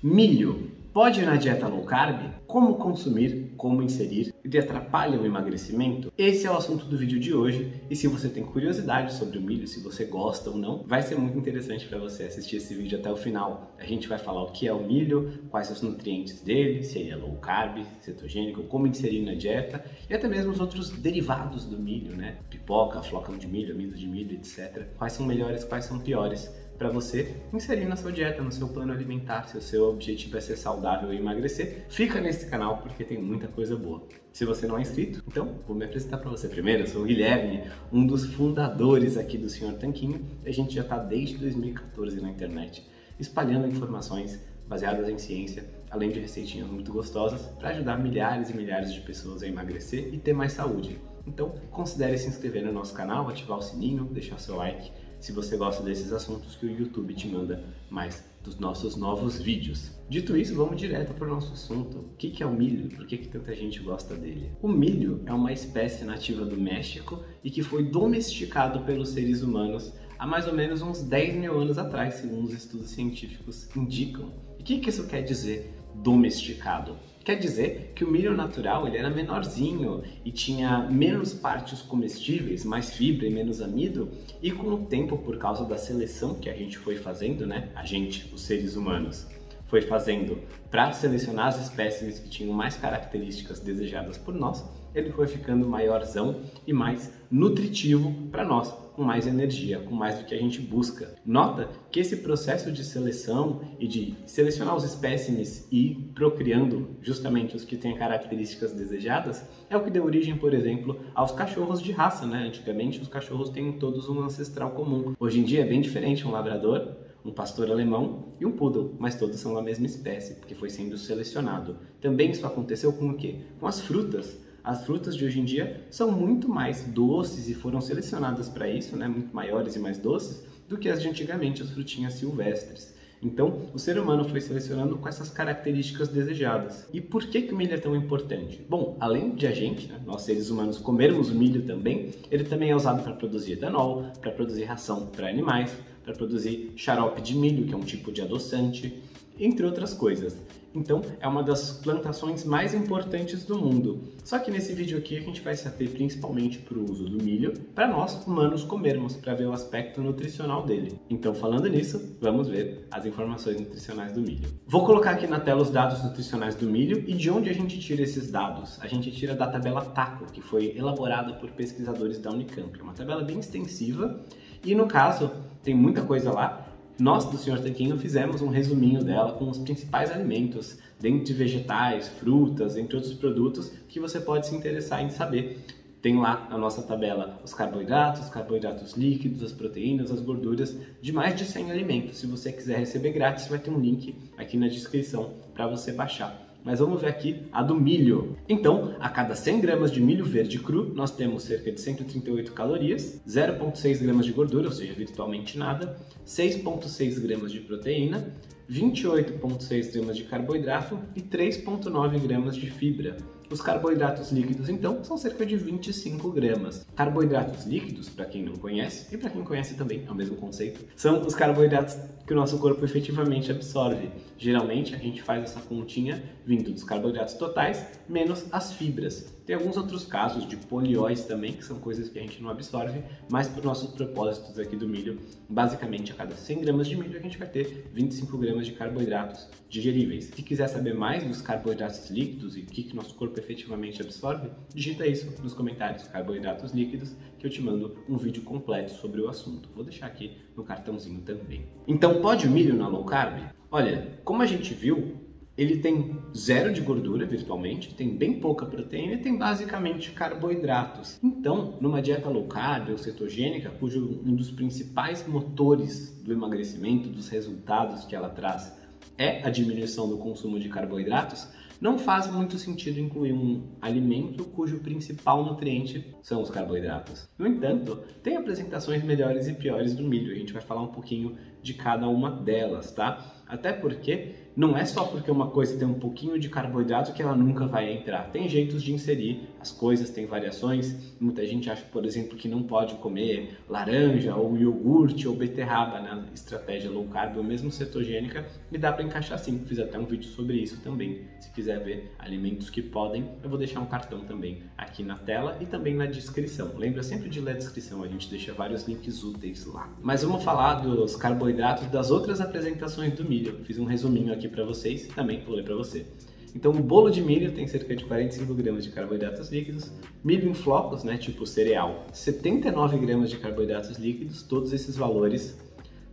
Milho pode ir na dieta low carb? Como consumir, como inserir? Ele atrapalha o emagrecimento? Esse é o assunto do vídeo de hoje. E se você tem curiosidade sobre o milho, se você gosta ou não, vai ser muito interessante para você assistir esse vídeo até o final. A gente vai falar o que é o milho, quais os nutrientes dele, se ele é low carb, cetogênico, como inserir na dieta e até mesmo os outros derivados do milho, né? Pipoca, flocão de milho, amido de milho, etc. Quais são melhores, quais são piores para você inserir na sua dieta, no seu plano alimentar, se o seu objetivo é ser saudável e emagrecer, fica nesse canal porque tem muita coisa boa. Se você não é inscrito, então vou me apresentar para você primeiro. Eu sou o Guilherme, um dos fundadores aqui do Senhor Tanquinho. A gente já está desde 2014 na internet, espalhando informações baseadas em ciência, além de receitinhas muito gostosas para ajudar milhares e milhares de pessoas a emagrecer e ter mais saúde. Então, considere se inscrever no nosso canal, ativar o sininho, deixar seu like se você gosta desses assuntos que o YouTube te manda mais dos nossos novos vídeos. Dito isso, vamos direto para o nosso assunto. O que é o milho? Por que, que tanta gente gosta dele? O milho é uma espécie nativa do México e que foi domesticado pelos seres humanos há mais ou menos uns 10 mil anos atrás, segundo os estudos científicos indicam. E o que, que isso quer dizer, domesticado? Quer dizer que o milho natural ele era menorzinho e tinha menos partes comestíveis, mais fibra e menos amido, e com o tempo, por causa da seleção que a gente foi fazendo, né, a gente, os seres humanos, foi fazendo para selecionar as espécies que tinham mais características desejadas por nós, ele foi ficando maiorzão e mais nutritivo para nós, com mais energia, com mais do que a gente busca. Nota que esse processo de seleção e de selecionar os espécimes e procriando justamente os que têm características desejadas é o que deu origem, por exemplo, aos cachorros de raça, né? Antigamente os cachorros têm todos um ancestral comum. Hoje em dia é bem diferente um labrador um pastor alemão e um poodle, mas todos são da mesma espécie, porque foi sendo selecionado. Também isso aconteceu com o quê? Com as frutas. As frutas de hoje em dia são muito mais doces e foram selecionadas para isso, né? muito maiores e mais doces, do que as de antigamente, as frutinhas silvestres. Então, o ser humano foi selecionando com essas características desejadas. E por que, que o milho é tão importante? Bom, além de a gente, né, nós seres humanos, comermos milho também, ele também é usado para produzir etanol, para produzir ração para animais, para produzir xarope de milho, que é um tipo de adoçante, entre outras coisas. Então, é uma das plantações mais importantes do mundo. Só que nesse vídeo aqui a gente vai se ater principalmente para o uso do milho, para nós humanos comermos, para ver o aspecto nutricional dele. Então, falando nisso, vamos ver as informações nutricionais do milho. Vou colocar aqui na tela os dados nutricionais do milho e de onde a gente tira esses dados. A gente tira da tabela TACO, que foi elaborada por pesquisadores da Unicamp. É uma tabela bem extensiva e no caso tem muita coisa lá nós do Senhor Tanquinho fizemos um resuminho dela com os principais alimentos, dentro de vegetais, frutas, entre outros produtos que você pode se interessar em saber. Tem lá na nossa tabela os carboidratos, os carboidratos líquidos, as proteínas, as gorduras de mais de 100 alimentos. Se você quiser receber grátis, vai ter um link aqui na descrição para você baixar mas vamos ver aqui a do milho. Então, a cada 100 gramas de milho verde cru, nós temos cerca de 138 calorias, 0,6 gramas de gordura, ou seja, virtualmente nada, 6,6 gramas de proteína, 28,6 gramas de carboidrato e 3,9 gramas de fibra. Os carboidratos líquidos, então, são cerca de 25 gramas. Carboidratos líquidos, para quem não conhece, e para quem conhece também, é o mesmo conceito, são os carboidratos que o nosso corpo efetivamente absorve. Geralmente, a gente faz essa continha vindo dos carboidratos totais menos as fibras. Tem alguns outros casos de polióis também, que são coisas que a gente não absorve, mas para os nossos propósitos aqui do milho, basicamente a cada 100 gramas de milho a gente vai ter 25 gramas de carboidratos digeríveis. Se quiser saber mais dos carboidratos líquidos e o que, que nosso corpo efetivamente absorve, digita isso nos comentários, carboidratos líquidos, que eu te mando um vídeo completo sobre o assunto. Vou deixar aqui no cartãozinho também. Então, pode o milho na low carb? Olha, como a gente viu, ele tem zero de gordura virtualmente, tem bem pouca proteína e tem basicamente carboidratos. Então, numa dieta low carb ou cetogênica, cujo um dos principais motores do emagrecimento, dos resultados que ela traz, é a diminuição do consumo de carboidratos, não faz muito sentido incluir um alimento cujo principal nutriente são os carboidratos. No entanto, tem apresentações melhores e piores do milho, a gente vai falar um pouquinho de cada uma delas, tá? Até porque não é só porque uma coisa tem um pouquinho de carboidrato que ela nunca vai entrar. Tem jeitos de inserir as coisas, tem variações. Muita gente acha, por exemplo, que não pode comer laranja ou iogurte ou beterraba na estratégia low carb ou mesmo cetogênica e dá para encaixar sim. Fiz até um vídeo sobre isso também. Se quiser ver alimentos que podem, eu vou deixar um cartão também aqui na tela e também na descrição. Lembra sempre de ler a descrição, a gente deixa vários links úteis lá. Mas vamos falar dos carboidratos das outras apresentações do milho. Fiz um resuminho aqui para vocês e também vou ler para você. Então, o bolo de milho tem cerca de 45 gramas de carboidratos líquidos, milho em flocos, né, tipo cereal, 79 gramas de carboidratos líquidos, todos esses valores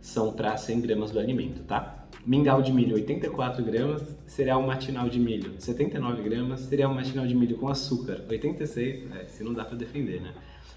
são para 100 gramas do alimento, tá? Mingau de milho, 84 gramas, cereal matinal de milho, 79 gramas, cereal matinal de milho com açúcar, 86, é, se não dá para defender, né?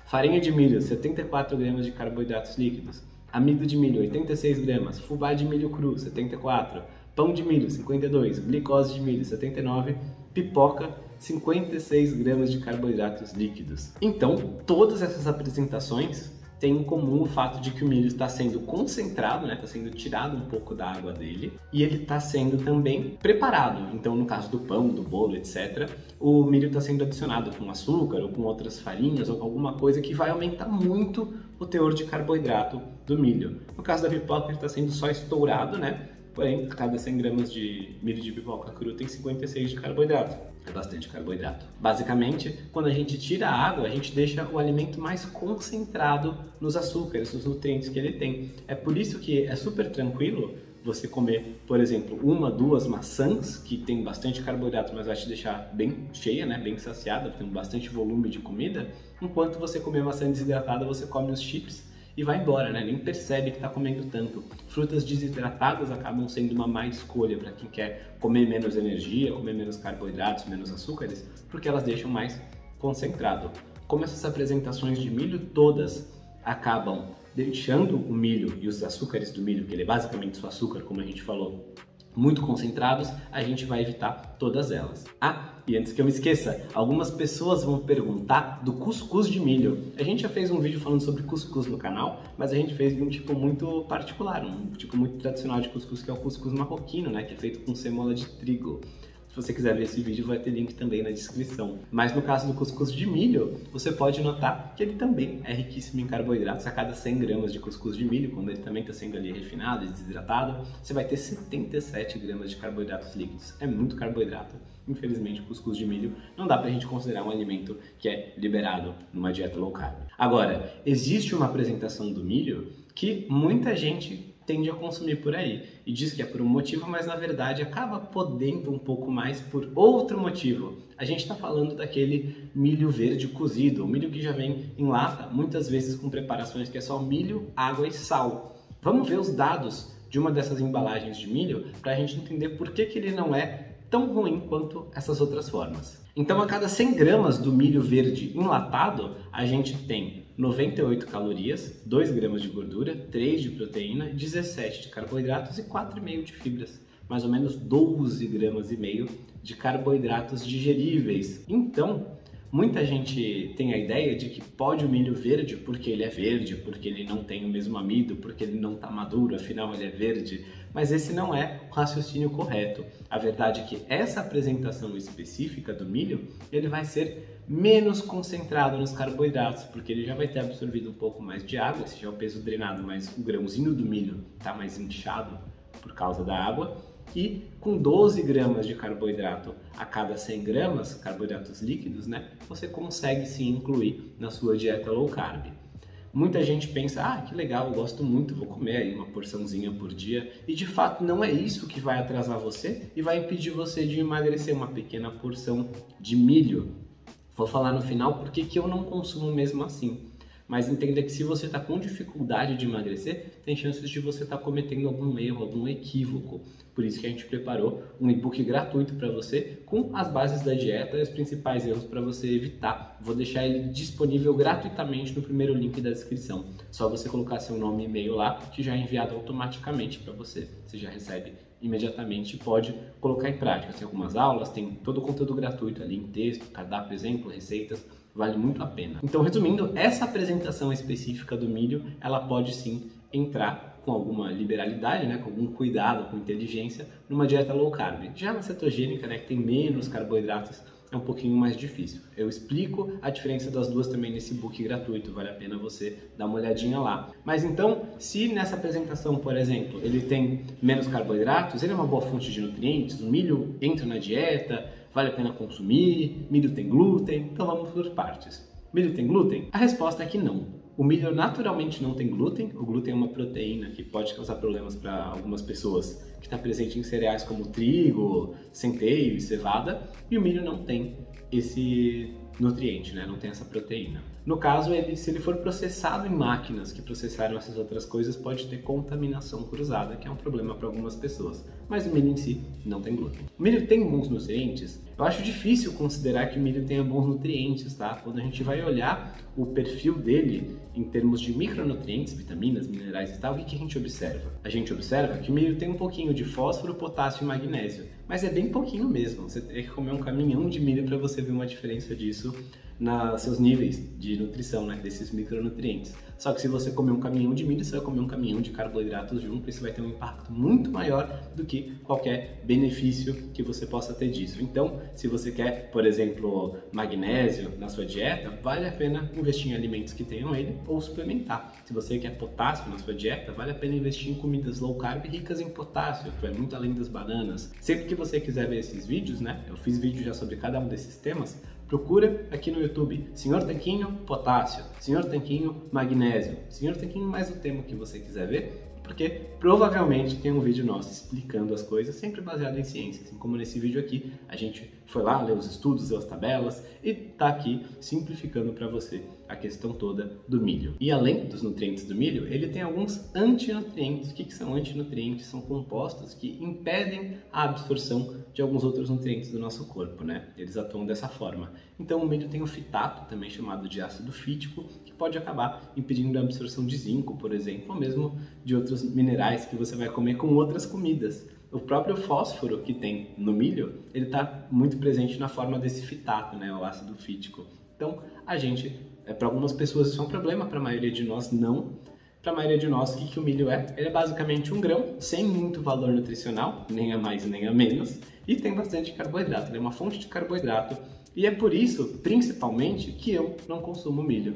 Farinha de milho, 74 gramas de carboidratos líquidos, amido de milho, 86 gramas, fubá de milho cru, 74 pão de milho 52, glicose de milho 79, pipoca 56 gramas de carboidratos líquidos. Então, todas essas apresentações têm em comum o fato de que o milho está sendo concentrado, está né, tá sendo tirado um pouco da água dele e ele está sendo também preparado. Então, no caso do pão, do bolo, etc., o milho está sendo adicionado com açúcar ou com outras farinhas ou com alguma coisa que vai aumentar muito o teor de carboidrato do milho. No caso da pipoca, ele está sendo só estourado, né? Porém, cada 100 gramas de milho de pipoca cru tem 56 de carboidrato. É bastante carboidrato. Basicamente, quando a gente tira a água, a gente deixa o alimento mais concentrado nos açúcares, nos nutrientes que ele tem. É por isso que é super tranquilo você comer, por exemplo, uma, duas maçãs que tem bastante carboidrato, mas vai te deixar bem cheia, né, bem saciada, tem bastante volume de comida, enquanto você comer maçã desidratada, você come os chips e vai embora, né? Nem percebe que está comendo tanto. Frutas desidratadas acabam sendo uma má escolha para quem quer comer menos energia, comer menos carboidratos, menos açúcares, porque elas deixam mais concentrado. Como essas apresentações de milho todas acabam deixando o milho e os açúcares do milho, que ele é basicamente o açúcar, como a gente falou, muito concentrados, a gente vai evitar todas elas. Ah, e antes que eu me esqueça, algumas pessoas vão perguntar do cuscuz de milho. A gente já fez um vídeo falando sobre cuscuz no canal, mas a gente fez de um tipo muito particular, um tipo muito tradicional de cuscuz, que é o cuscuz marroquino, né, que é feito com semola de trigo. Se você quiser ver esse vídeo, vai ter link também na descrição. Mas no caso do cuscuz de milho, você pode notar que ele também é riquíssimo em carboidratos. A cada 100 gramas de cuscuz de milho, quando ele também está sendo ali refinado e desidratado, você vai ter 77 gramas de carboidratos líquidos. É muito carboidrato. Infelizmente, o cuscuz de milho não dá para a gente considerar um alimento que é liberado numa dieta low carb. Agora, existe uma apresentação do milho que muita gente tende a consumir por aí e diz que é por um motivo, mas na verdade acaba podendo um pouco mais por outro motivo. A gente está falando daquele milho verde cozido, o milho que já vem em lata, muitas vezes com preparações que é só milho, água e sal. Vamos ver os dados de uma dessas embalagens de milho para a gente entender por que, que ele não é tão ruim quanto essas outras formas. Então, a cada 100 gramas do milho verde enlatado, a gente tem 98 calorias, 2 gramas de gordura, 3 de proteína, 17 de carboidratos e 4,5 de fibras. Mais ou menos 12 gramas e meio de carboidratos digeríveis. Então, muita gente tem a ideia de que pode o milho verde porque ele é verde, porque ele não tem o mesmo amido, porque ele não está maduro, afinal ele é verde. Mas esse não é o raciocínio correto. A verdade é que essa apresentação específica do milho, ele vai ser menos concentrado nos carboidratos, porque ele já vai ter absorvido um pouco mais de água, esse já é o peso drenado, mas o grãozinho do milho está mais inchado por causa da água. E com 12 gramas de carboidrato a cada 100 gramas, carboidratos líquidos, né, você consegue se incluir na sua dieta low carb. Muita gente pensa, ah, que legal, eu gosto muito, vou comer aí uma porçãozinha por dia. E de fato não é isso que vai atrasar você e vai impedir você de emagrecer uma pequena porção de milho Vou falar no final porque que eu não consumo mesmo assim. Mas entenda que se você está com dificuldade de emagrecer, tem chances de você estar tá cometendo algum erro, algum equívoco. Por isso que a gente preparou um e-book gratuito para você com as bases da dieta e os principais erros para você evitar. Vou deixar ele disponível gratuitamente no primeiro link da descrição. Só você colocar seu nome e e-mail lá, que já é enviado automaticamente para você. Você já recebe imediatamente pode colocar em prática. Tem algumas aulas, tem todo o conteúdo gratuito ali em texto, cardápio, exemplo, receitas, vale muito a pena. Então, resumindo, essa apresentação específica do milho, ela pode sim entrar com alguma liberalidade, né, com algum cuidado, com inteligência, numa dieta low carb. Já na cetogênica, né, que tem menos carboidratos, é um pouquinho mais difícil. Eu explico a diferença das duas também nesse book gratuito, vale a pena você dar uma olhadinha lá. Mas então, se nessa apresentação, por exemplo, ele tem menos carboidratos, ele é uma boa fonte de nutrientes, o milho entra na dieta, vale a pena consumir, milho tem glúten, então vamos por partes. Milho tem glúten? A resposta é que não. O milho naturalmente não tem glúten. O glúten é uma proteína que pode causar problemas para algumas pessoas, que está presente em cereais como trigo, centeio e cevada. E o milho não tem esse nutriente, né? não tem essa proteína. No caso, ele, se ele for processado em máquinas que processaram essas outras coisas, pode ter contaminação cruzada, que é um problema para algumas pessoas. Mas o milho em si não tem glúten. O milho tem bons nutrientes? Eu acho difícil considerar que o milho tenha bons nutrientes, tá? Quando a gente vai olhar o perfil dele em termos de micronutrientes, vitaminas, minerais e tal, o que, que a gente observa? A gente observa que o milho tem um pouquinho de fósforo, potássio e magnésio, mas é bem pouquinho mesmo. Você tem que comer um caminhão de milho para você ver uma diferença disso nos seus níveis de nutrição, né, desses micronutrientes. Só que se você comer um caminhão de milho, você vai comer um caminhão de carboidratos junto, isso vai ter um impacto muito maior do que qualquer benefício que você possa ter disso. Então, se você quer, por exemplo, magnésio na sua dieta, vale a pena investir em alimentos que tenham ele ou suplementar. Se você quer potássio na sua dieta, vale a pena investir em comidas low carb ricas em potássio, que vai muito além das bananas. Sempre que você quiser ver esses vídeos, né? Eu fiz vídeo já sobre cada um desses temas, Procura aqui no YouTube Senhor Tanquinho Potássio, Senhor Tanquinho Magnésio, Senhor Tanquinho mais o tema que você quiser ver porque provavelmente tem um vídeo nosso explicando as coisas, sempre baseado em ciência, assim como nesse vídeo aqui, a gente foi lá, leu os estudos, leu as tabelas e tá aqui simplificando para você a questão toda do milho. E além dos nutrientes do milho, ele tem alguns antinutrientes. O que, que são antinutrientes? São compostos que impedem a absorção de alguns outros nutrientes do nosso corpo, né? Eles atuam dessa forma. Então o milho tem o fitato, também chamado de ácido fítico, que pode acabar impedindo a absorção de zinco, por exemplo, ou mesmo de outros minerais que você vai comer com outras comidas. O próprio fósforo que tem no milho, ele está muito presente na forma desse fitato, né, o ácido fítico. Então, a gente, é, para algumas pessoas isso é um problema, para a maioria de nós não. Para a maioria de nós, o que, que o milho é? Ele é basicamente um grão, sem muito valor nutricional, nem a mais nem a menos, e tem bastante carboidrato. Ele é uma fonte de carboidrato, e é por isso, principalmente, que eu não consumo milho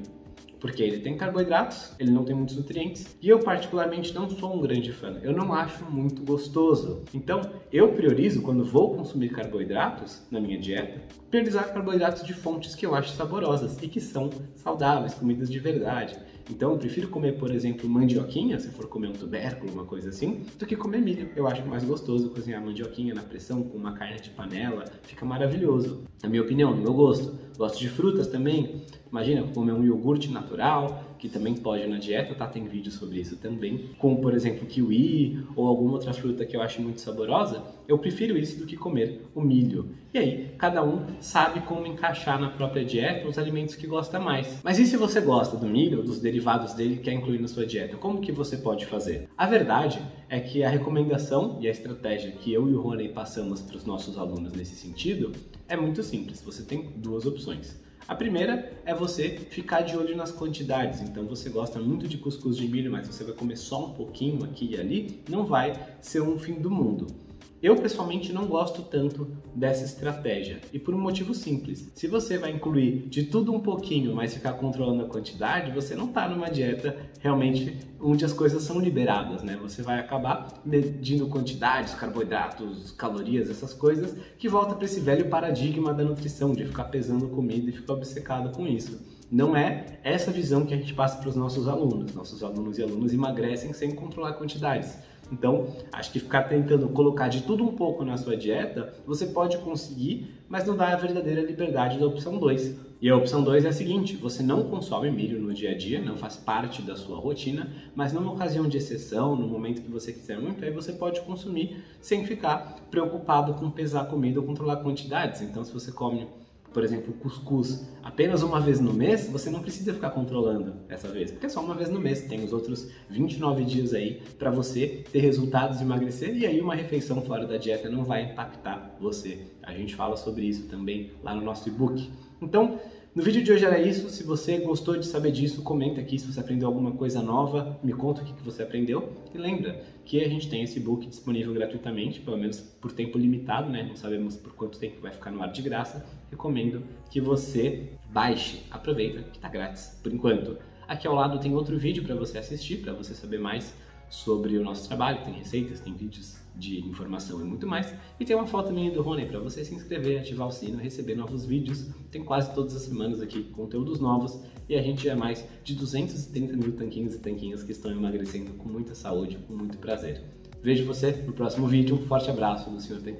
porque ele tem carboidratos, ele não tem muitos nutrientes, e eu particularmente não sou um grande fã. Eu não acho muito gostoso. Então, eu priorizo quando vou consumir carboidratos na minha dieta, priorizar carboidratos de fontes que eu acho saborosas e que são saudáveis, comidas de verdade. Então eu prefiro comer, por exemplo, mandioquinha, se for comer um tubérculo, uma coisa assim, do que comer milho. Eu acho mais gostoso cozinhar mandioquinha na pressão com uma carne de panela, fica maravilhoso. Na minha opinião, no meu gosto. Gosto de frutas também. Imagina comer um iogurte natural, que também pode na dieta, tá? Tem vídeo sobre isso também. Como, por exemplo, kiwi ou alguma outra fruta que eu acho muito saborosa, eu prefiro isso do que comer o milho. E aí, cada um sabe como encaixar na própria dieta os alimentos que gosta mais. Mas e se você gosta do milho, dos derivados dele que quer incluir na sua dieta? Como que você pode fazer? A verdade é que a recomendação e a estratégia que eu e o Rony passamos para os nossos alunos nesse sentido é muito simples. Você tem duas opções. A primeira é você ficar de olho nas quantidades. Então, você gosta muito de cuscuz de milho, mas você vai comer só um pouquinho aqui e ali, não vai ser um fim do mundo. Eu pessoalmente não gosto tanto dessa estratégia e por um motivo simples. Se você vai incluir de tudo um pouquinho, mas ficar controlando a quantidade, você não está numa dieta realmente onde as coisas são liberadas, né? Você vai acabar medindo quantidades, carboidratos, calorias, essas coisas, que volta para esse velho paradigma da nutrição, de ficar pesando comida e ficar obcecado com isso. Não é essa visão que a gente passa para os nossos alunos. Nossos alunos e alunas emagrecem sem controlar quantidades então, acho que ficar tentando colocar de tudo um pouco na sua dieta, você pode conseguir, mas não dá a verdadeira liberdade da opção 2. E a opção 2 é a seguinte: você não consome milho no dia a dia, não faz parte da sua rotina, mas numa ocasião de exceção, no momento que você quiser muito, aí você pode consumir sem ficar preocupado com pesar a comida ou controlar quantidades. Então, se você come por exemplo, cuscuz apenas uma vez no mês, você não precisa ficar controlando essa vez, porque é só uma vez no mês. Tem os outros 29 dias aí para você ter resultados e emagrecer, e aí uma refeição fora da dieta não vai impactar você. A gente fala sobre isso também lá no nosso e-book. Então, No vídeo de hoje era isso. Se você gostou de saber disso, comenta aqui se você aprendeu alguma coisa nova, me conta o que você aprendeu. E lembra que a gente tem esse book disponível gratuitamente, pelo menos por tempo limitado, né? Não sabemos por quanto tempo vai ficar no ar de graça. Recomendo que você baixe, aproveita que está grátis por enquanto. Aqui ao lado tem outro vídeo para você assistir, para você saber mais sobre o nosso trabalho, tem receitas, tem vídeos de informação e muito mais. E tem uma foto minha do Rony para você se inscrever, ativar o sino, receber novos vídeos. Tem quase todas as semanas aqui conteúdos novos e a gente é mais de 230 mil tanquinhos e tanquinhas que estão emagrecendo com muita saúde, com muito prazer. Vejo você no próximo vídeo. Um forte abraço do Sr. Tanquinho.